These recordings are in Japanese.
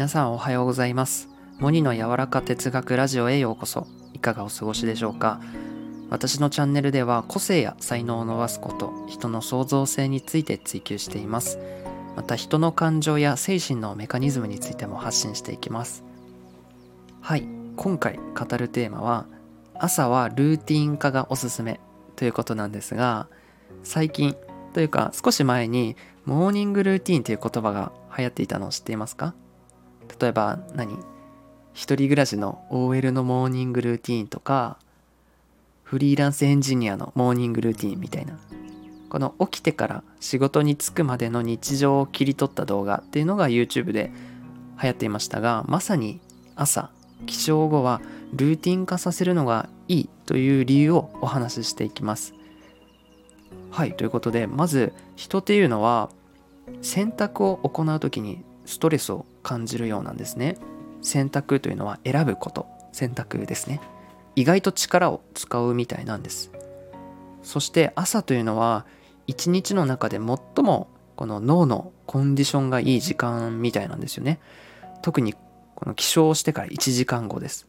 皆さんおはようございます。モニの柔らか哲学ラジオへようこそ。いかがお過ごしでしょうか？私のチャンネルでは個性や才能を伸ばすこと人の創造性について追求しています。また人の感情や精神のメカニズムについても発信していきます。はい。今回語るテーマは朝はルーティン化がおすすめということなんですが最近というか少し前にモーニングルーティンという言葉が流行っていたのを知っていますか？例えば何？一人暮らしの OL のモーニングルーティンとかフリーランスエンジニアのモーニングルーティンみたいな。この起きてから仕事に就くまでの日常を切り取った動画っていうのが YouTube で流行っていましたがまさに朝起床後はルーティン化させるのがいいという理由をお話ししていきます。はいということでまず人っていうのは選択を行う時にストレスを感じるようなんですね。選択というのは選ぶこと。選択ですね。意外と力を使うみたいなんです。そして朝というのは一日の中で最もこの脳のコンディションがいい時間みたいなんですよね。特にこの起床してから1時間後です。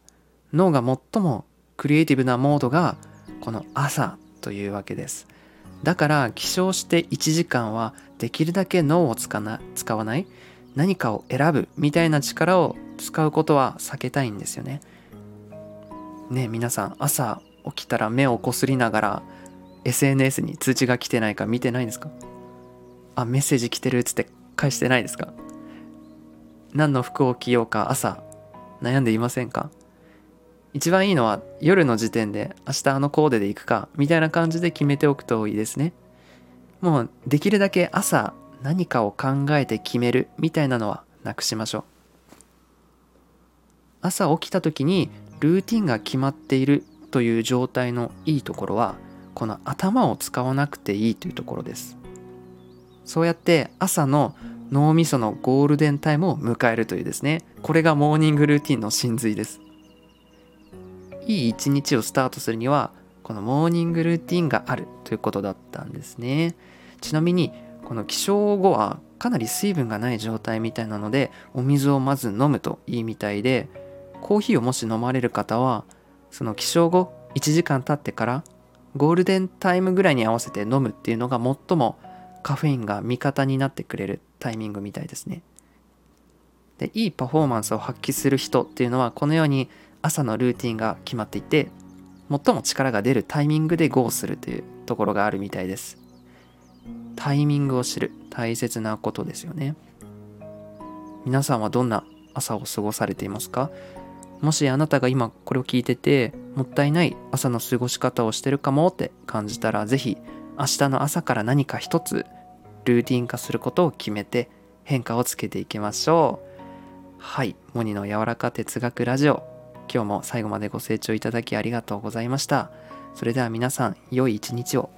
脳が最もクリエイティブなモードがこの朝というわけです。だから起床して1時間はできるだけ脳を使わない。何かを選ぶみたいな力を使うことは避けたいんですよね。ね皆さん朝起きたら目をこすりながら SNS に通知が来てないか見てないですか？あメッセージ来てるっつって返してないですか？何の服を着ようか朝悩んでいませんか？一番いいのは夜の時点で明日あのコーデで行くかみたいな感じで決めておくといいですね。もうできるだけ朝何かを考えて決めるみたいなのはなくしましょう。朝起きた時にルーティンが決まっているという状態のいいところはこの頭を使わなくていいというところです。そうやって朝の脳みそのゴールデンタイムを迎えるというですねこれがモーニングルーティンの真髄ですいい一日をスタートするにはこのモーニングルーティンがあるということだったんですねちなみにこの起床後はかなり水分がない状態みたいなのでお水をまず飲むといいみたいでコーヒーをもし飲まれる方はその起床後1時間経ってからゴールデンタイムぐらいに合わせて飲むっていうのが最もカフェインが味方になってくれるタイミングみたいですね。でいいパフォーマンスを発揮する人っていうのはこのように朝のルーティンが決まっていて最も力が出るタイミングで GO するというところがあるみたいです。タイミングを知る大切なことですよね。皆さんはどんな朝を過ごされていますか？もしあなたが今これを聞いててもったいない朝の過ごし方をしてるかもって感じたら是非明日の朝から何か一つルーティン化することを決めて変化をつけていきましょう。はい。モニの柔らか哲学ラジオ。今日も最後までご清聴いただきありがとうございました。それでは皆さん良い一日を。